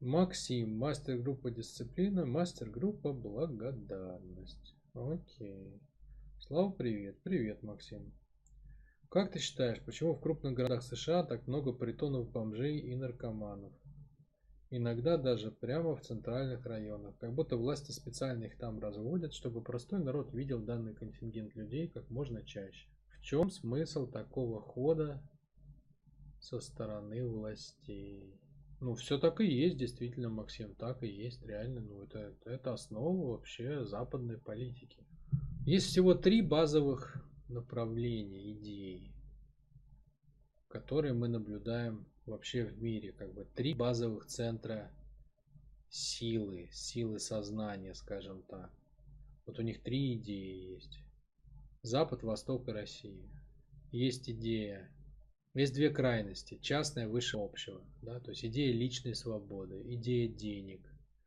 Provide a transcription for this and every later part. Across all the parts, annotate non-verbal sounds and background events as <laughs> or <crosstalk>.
Максим, мастер-группа дисциплина, мастер-группа благодарность. Окей. Слава, привет. Привет, Максим. Как ты считаешь, почему в крупных городах США так много притонов бомжей и наркоманов? Иногда даже прямо в центральных районах. Как будто власти специально их там разводят, чтобы простой народ видел данный контингент людей как можно чаще. В чем смысл такого хода со стороны властей? Ну, все так и есть, действительно, Максим, так и есть, реально. Ну, это, это основа вообще западной политики. Есть всего три базовых направления, идей, которые мы наблюдаем вообще в мире. Как бы три базовых центра силы, силы сознания, скажем так. Вот у них три идеи есть. Запад, Восток и Россия. Есть идея, есть две крайности. Частное выше общего. Да? То есть идея личной свободы, идея денег,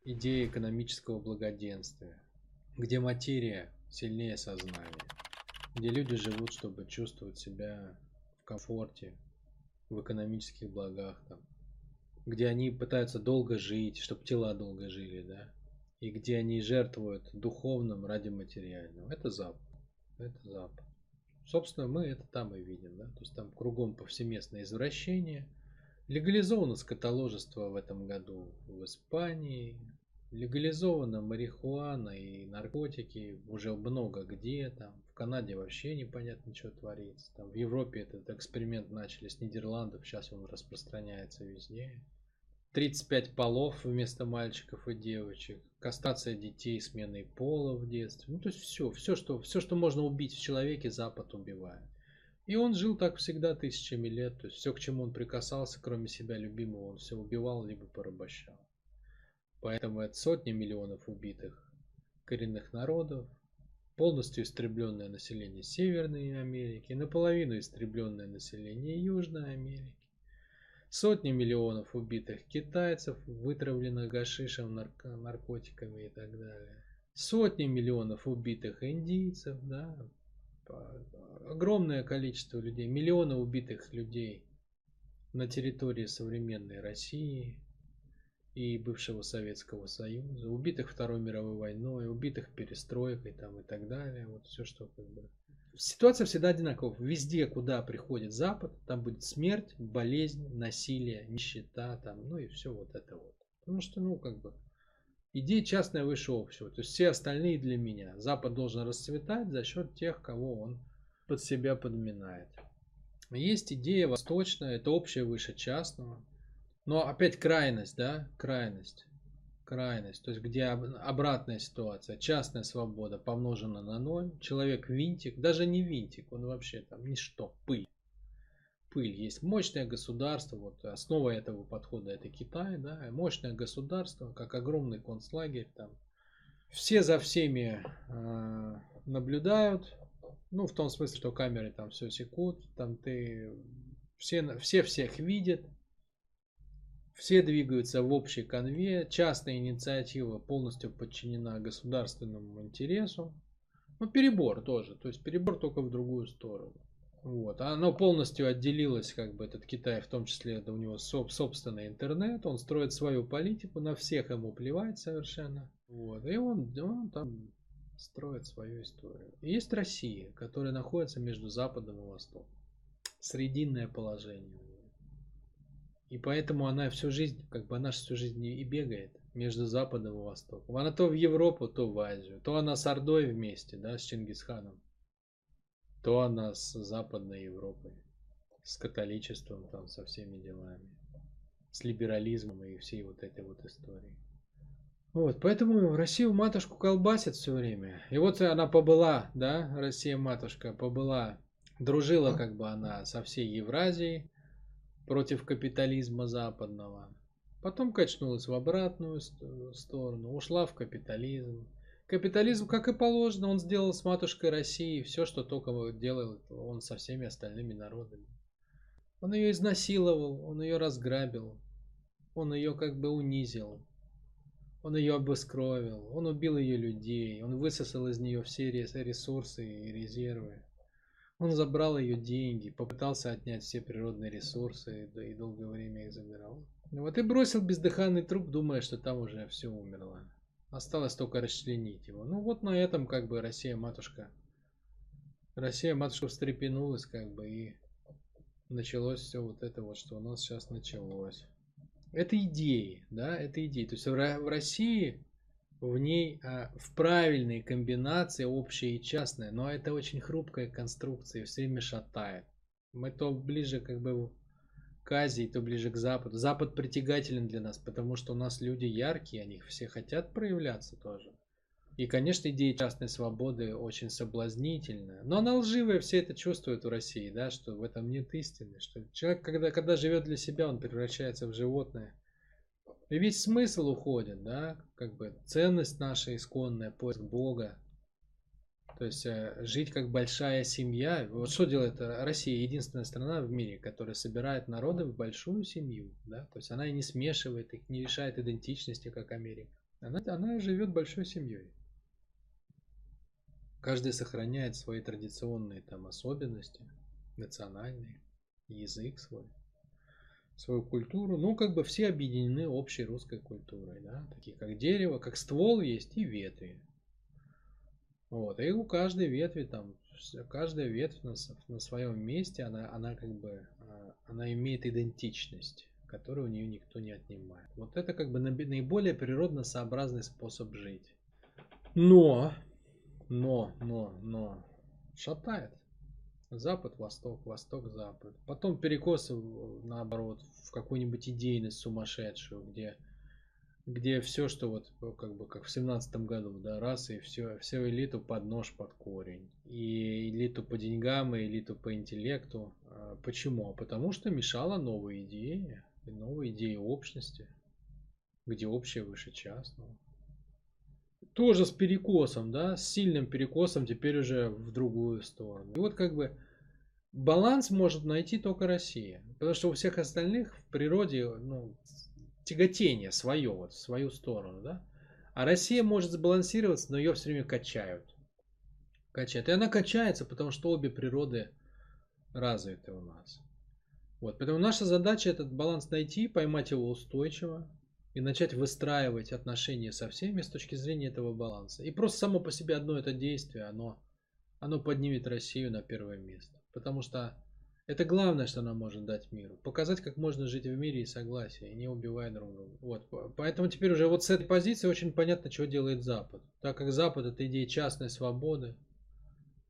идея экономического благоденствия, где материя сильнее сознания где люди живут, чтобы чувствовать себя в комфорте, в экономических благах, там, где они пытаются долго жить, чтобы тела долго жили, да, и где они жертвуют духовным ради материального. Это Запад. Это Запад. Собственно, мы это там и видим, да, то есть там кругом повсеместное извращение. Легализовано скотоложество в этом году в Испании, легализована марихуана и наркотики уже много где там. В Канаде вообще непонятно, что творится. Там в Европе этот эксперимент начали с Нидерландов, сейчас он распространяется везде. 35 полов вместо мальчиков и девочек, кастрация детей сменой пола в детстве. Ну, то есть все, все что, все, что можно убить в человеке, Запад убивает. И он жил так всегда тысячами лет. То есть все, к чему он прикасался, кроме себя любимого, он все убивал, либо порабощал. Поэтому это сотни миллионов убитых коренных народов, полностью истребленное население Северной Америки, наполовину истребленное население Южной Америки, сотни миллионов убитых китайцев, вытравленных гашишем, нарко наркотиками и так далее, сотни миллионов убитых индийцев, да, огромное количество людей, миллионы убитых людей на территории современной России, и бывшего Советского Союза, убитых Второй мировой войной, убитых перестройкой там и так далее. Вот все, что как бы... Ситуация всегда одинакова. Везде, куда приходит Запад, там будет смерть, болезнь, насилие, нищета, там, ну и все вот это вот. Потому что, ну, как бы, идея частная выше общего. То есть все остальные для меня. Запад должен расцветать за счет тех, кого он под себя подминает. Есть идея восточная, это общее выше частного. Но опять крайность, да, крайность. Крайность, то есть где обратная ситуация, частная свобода помножена на ноль, человек винтик, даже не винтик, он вообще там ничто, пыль. Пыль. Есть мощное государство, вот основа этого подхода это Китай, да, мощное государство, как огромный концлагерь там. Все за всеми э, наблюдают, ну в том смысле, что камеры там все секут, там ты все, все всех видят, все двигаются в общей конве, частная инициатива полностью подчинена государственному интересу. Ну, перебор тоже, то есть перебор только в другую сторону. Вот. Оно полностью отделилось, как бы этот Китай, в том числе это у него соб, собственный интернет, он строит свою политику, на всех ему плевать совершенно. Вот. И он, он там строит свою историю. И есть Россия, которая находится между Западом и Востоком. Срединное положение. И поэтому она всю жизнь, как бы она всю жизнь и бегает между Западом и Востоком. Она то в Европу, то в Азию. То она с Ордой вместе, да, с Чингисханом. То она с Западной Европой. С католичеством там, со всеми делами. С либерализмом и всей вот этой вот историей. Вот, поэтому Россию матушку колбасит все время. И вот она побыла, да, Россия матушка побыла, дружила как бы она со всей Евразией, против капитализма западного. Потом качнулась в обратную сторону, ушла в капитализм. Капитализм, как и положено, он сделал с матушкой России все, что только делал он со всеми остальными народами. Он ее изнасиловал, он ее разграбил, он ее как бы унизил, он ее обескровил, он убил ее людей, он высосал из нее все ресурсы и резервы. Он забрал ее деньги, попытался отнять все природные ресурсы, да и долгое время их забирал. Вот и бросил бездыханный труп, думая, что там уже все умерло. Осталось только расчленить его. Ну вот на этом как бы Россия матушка. Россия матушка встрепенулась как бы и началось все вот это вот, что у нас сейчас началось. Это идеи, да, это идеи. То есть в России в ней а, в правильной комбинации общее и частное, но это очень хрупкая конструкция, все время шатает. Мы то ближе как бы к Азии, то ближе к Западу. Запад притягателен для нас, потому что у нас люди яркие, они все хотят проявляться тоже. И, конечно, идея частной свободы очень соблазнительная. Но она лживая, все это чувствуют в России, да, что в этом нет истины. Что человек, когда, когда живет для себя, он превращается в животное. И весь смысл уходит, да, как бы ценность наша исконная, поиск Бога. То есть э, жить как большая семья. Вот что делает Россия? Единственная страна в мире, которая собирает народы в большую семью. Да? То есть она и не смешивает их, не решает идентичности, как Америка. Она, она живет большой семьей. Каждый сохраняет свои традиционные там особенности, национальные, язык свой, свою культуру. Ну, как бы все объединены общей русской культурой, да, такие как дерево, как ствол есть и ветви. Вот, и у каждой ветви там, каждая ветвь на, на своем месте, она, она как бы, а, она имеет идентичность, которую у нее никто не отнимает. Вот это как бы наиболее природно сообразный способ жить. Но но, но, но шатает. Запад, восток, восток, запад. Потом перекосы, наоборот, в какую-нибудь идейность сумасшедшую, где, где все, что вот, как бы, как в семнадцатом году, да, раз и все, все элиту под нож, под корень. И элиту по деньгам, и элиту по интеллекту. А почему? А потому что мешала новые идеи, и новые идеи общности, где общее выше частного тоже с перекосом, да, с сильным перекосом теперь уже в другую сторону. И вот как бы баланс может найти только Россия. Потому что у всех остальных в природе ну, тяготение свое, вот, в свою сторону, да. А Россия может сбалансироваться, но ее все время качают. Качают. И она качается, потому что обе природы развиты у нас. Вот, поэтому наша задача этот баланс найти, поймать его устойчиво, и начать выстраивать отношения со всеми с точки зрения этого баланса. И просто само по себе одно это действие, оно, оно поднимет Россию на первое место. Потому что это главное, что она может дать миру. Показать, как можно жить в мире и согласии, и не убивая друг друга. Вот. Поэтому теперь уже вот с этой позиции очень понятно, что делает Запад. Так как Запад это идея частной свободы.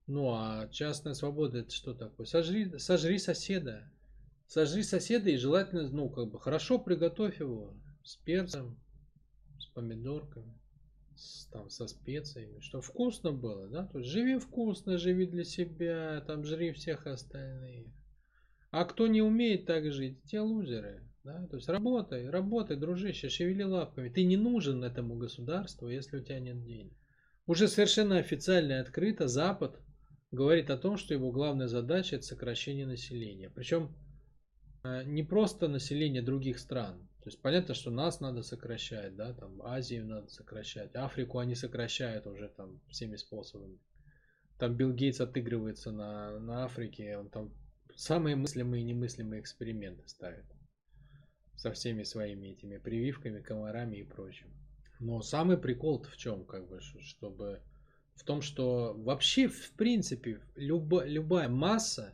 Ну а частная свобода это что такое? Сожри, сожри соседа. Сожри соседа и желательно, ну, как бы хорошо приготовь его с перцем, с помидорками, с, там, со специями, что вкусно было, да, то есть живи вкусно, живи для себя, там жри всех остальных. А кто не умеет так жить, те лузеры, да, то есть работай, работай, дружище, шевели лапками. Ты не нужен этому государству, если у тебя нет денег. Уже совершенно официально и открыто Запад говорит о том, что его главная задача это сокращение населения. Причем э, не просто население других стран, то есть понятно, что нас надо сокращать, да, там Азию надо сокращать, Африку они сокращают уже там всеми способами. Там Билл Гейтс отыгрывается на, на Африке, он там самые мыслимые и немыслимые эксперименты ставит. Со всеми своими этими прививками, комарами и прочим. Но самый прикол в чем, как бы, чтобы в том, что вообще, в принципе, любо, любая масса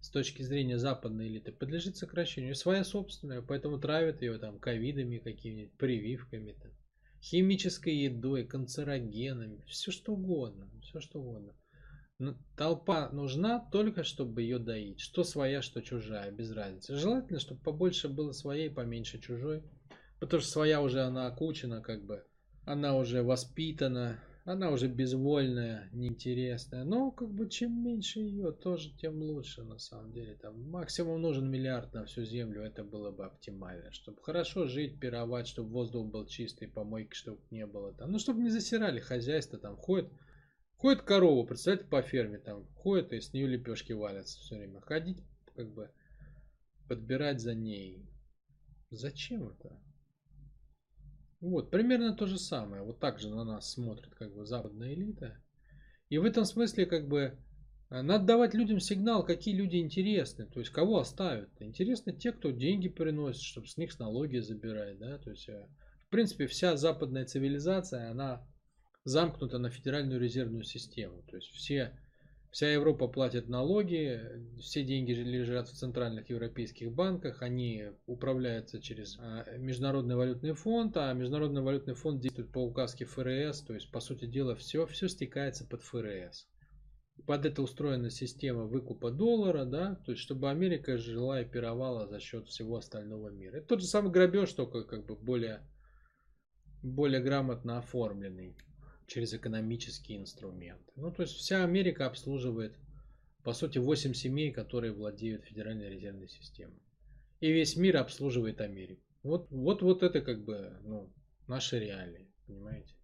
с точки зрения западной элиты подлежит сокращению. Своя собственная, поэтому травят ее там ковидами какими-нибудь, прививками, там, химической едой, канцерогенами, все что угодно, все что угодно. Но толпа нужна только, чтобы ее доить. Что своя, что чужая, без разницы. Желательно, чтобы побольше было своей, поменьше чужой. Потому что своя уже она окучена, как бы. Она уже воспитана, она уже безвольная, неинтересная. Но как бы чем меньше ее, тоже тем лучше на самом деле. Там максимум нужен миллиард на всю землю, это было бы оптимально. Чтобы хорошо жить, пировать, чтобы воздух был чистый, помойки, чтобы не было там. Ну, чтобы не засирали хозяйство, там ходит, ходит корова, представляете, по ферме там, ходит и с нее лепешки валятся все время. Ходить, как бы, подбирать за ней. Зачем это? Вот, примерно то же самое. Вот так же на нас смотрит как бы западная элита. И в этом смысле как бы А надо давать людям сигнал, какие люди интересны, то есть кого оставят. Интересны те, кто деньги приносит, чтобы с них налоги забирать, да, то есть э, в принципе вся западная цивилизация, она замкнута на федеральную резервную систему, то есть все Вся Европа платит налоги, все деньги лежат в центральных европейских банках, они управляются через а, Международный валютный фонд, а Международный валютный фонд действует по указке ФРС, то есть, по сути дела, все, все стекается под ФРС. Под это устроена система выкупа доллара, да, то есть, чтобы Америка жила и пировала за счет всего остального мира. Это тот же самый грабеж, только как бы более, более грамотно оформленный через экономические инструменты. Ну, то есть вся Америка обслуживает, по сути, 8 семей, которые владеют Федеральной резервной системой. И весь мир обслуживает Америку. Вот, вот, вот это как бы ну, наши реалии, понимаете?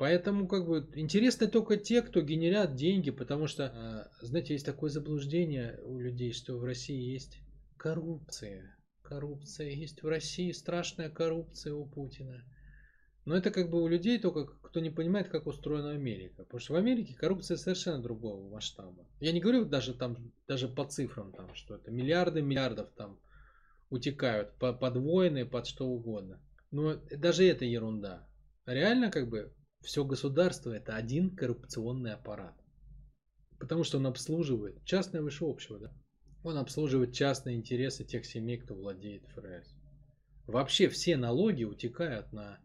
Поэтому как бы интересны только те, кто генерят деньги, потому что, а, знаете, есть такое заблуждение у людей, что в России есть коррупция. Коррупция есть в России, страшная коррупция у Путина. Но это как бы у людей только, кто не понимает, как устроена Америка. Потому что в Америке коррупция совершенно другого масштаба. Я не говорю даже там, даже по цифрам, там, что это миллиарды миллиардов там утекают по, под войны, под что угодно. Но даже это ерунда. Реально как бы все государство это один коррупционный аппарат. Потому что он обслуживает частное выше общего, да? Он обслуживает частные интересы тех семей, кто владеет ФРС. Вообще все налоги утекают на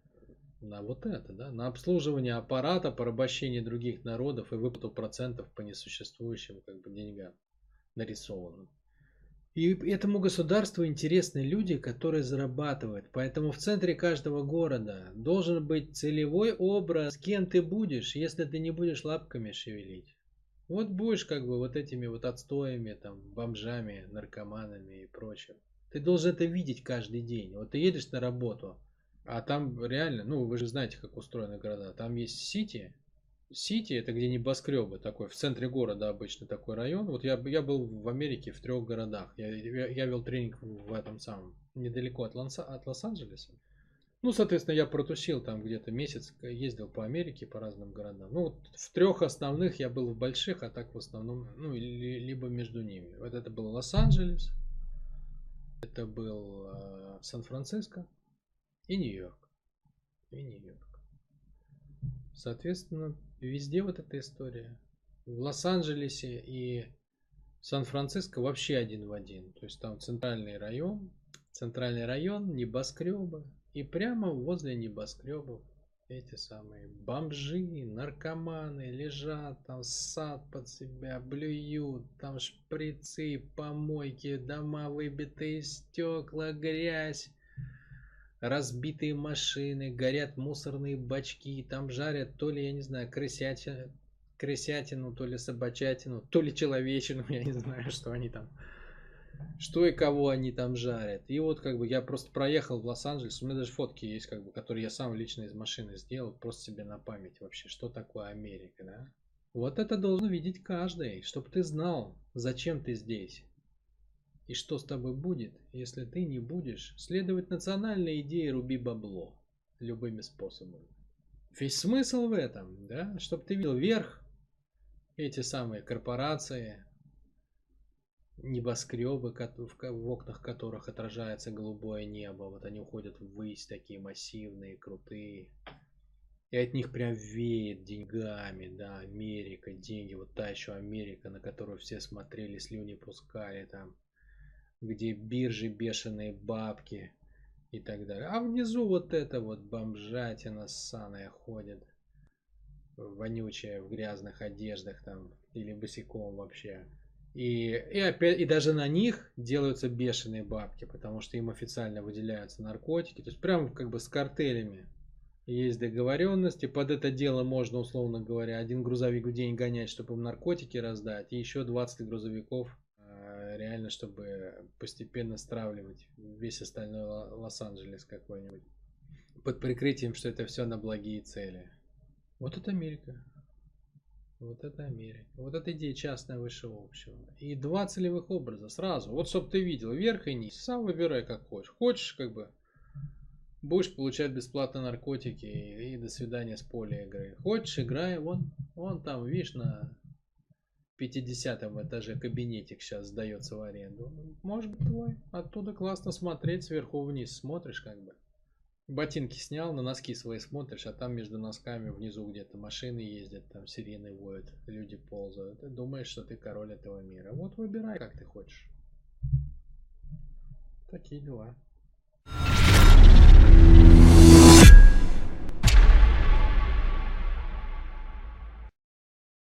на вот это, да, на обслуживание аппарата, порабощение других народов и выплату процентов по несуществующим как бы деньгам нарисованным. И этому государству интересны люди, которые зарабатывают. Поэтому в центре каждого города должен быть целевой образ, кем ты будешь, если ты не будешь лапками шевелить. Вот будешь как бы вот этими вот отстоями, там, бомжами, наркоманами и прочим. Ты должен это видеть каждый день. Вот ты едешь на работу, а там реально, ну вы же знаете, как устроены города. Там есть Сити. Сити это где небоскребы такой, в центре города обычно такой район. Вот я, я был в Америке в трех городах. Я, я, я вел тренинг в этом самом, недалеко от, Ланса, от Лос-Анджелеса. Ну, соответственно, я протусил там где-то месяц, ездил по Америке, по разным городам. Ну, вот в трех основных я был в больших, а так в основном, ну, ли, либо между ними. Вот это был Лос-Анджелес, это был э, Сан-Франциско, и Нью-Йорк. И Нью-Йорк. Соответственно, везде вот эта история. В Лос-Анджелесе и Сан-Франциско вообще один в один. То есть там центральный район, центральный район, небоскребы. И прямо возле небоскребов эти самые бомжи, наркоманы лежат, там сад под себя блюют, там шприцы, помойки, дома выбитые стекла, грязь разбитые машины, горят мусорные бачки, там жарят то ли, я не знаю, крысятину, крысятину, то ли собачатину, то ли человечину, <laughs> я не знаю, что они там, что и кого они там жарят. И вот как бы я просто проехал в Лос-Анджелес, у меня даже фотки есть, как бы, которые я сам лично из машины сделал, просто себе на память вообще, что такое Америка, да. Вот это должен видеть каждый, чтобы ты знал, зачем ты здесь. И что с тобой будет, если ты не будешь следовать национальной идее «руби бабло» любыми способами? Весь смысл в этом, да, чтобы ты видел вверх эти самые корпорации, небоскребы, в окнах которых отражается голубое небо. Вот они уходят ввысь, такие массивные, крутые. И от них прям веет деньгами, да, Америка, деньги, вот та еще Америка, на которую все смотрели, слюни пускали там где биржи бешеные бабки и так далее. А внизу вот это вот бомжатина ссаная ходит. Вонючая в грязных одеждах там или босиком вообще. И, и опять, и даже на них делаются бешеные бабки, потому что им официально выделяются наркотики. То есть прям как бы с картелями есть договоренности. Под это дело можно, условно говоря, один грузовик в день гонять, чтобы им наркотики раздать, и еще 20 грузовиков реально, чтобы постепенно стравливать весь остальной Лос-Анджелес какой-нибудь. Под прикрытием, что это все на благие цели. Вот это Америка. Вот это Америка. Вот эта идея частная высшего общего. И два целевых образа сразу. Вот чтобы ты видел верх и низ. Сам выбирай как хочешь. Хочешь как бы будешь получать бесплатно наркотики и, и до свидания с поля игры. Хочешь играй, вон, вон там, видишь, на 50 этаже кабинетик сейчас сдается в аренду. Может быть твой. Оттуда классно смотреть сверху вниз. Смотришь как бы. Ботинки снял, на носки свои смотришь, а там между носками внизу где-то машины ездят, там сирены воют, люди ползают. Ты думаешь, что ты король этого мира. Вот выбирай, как ты хочешь. Такие дела.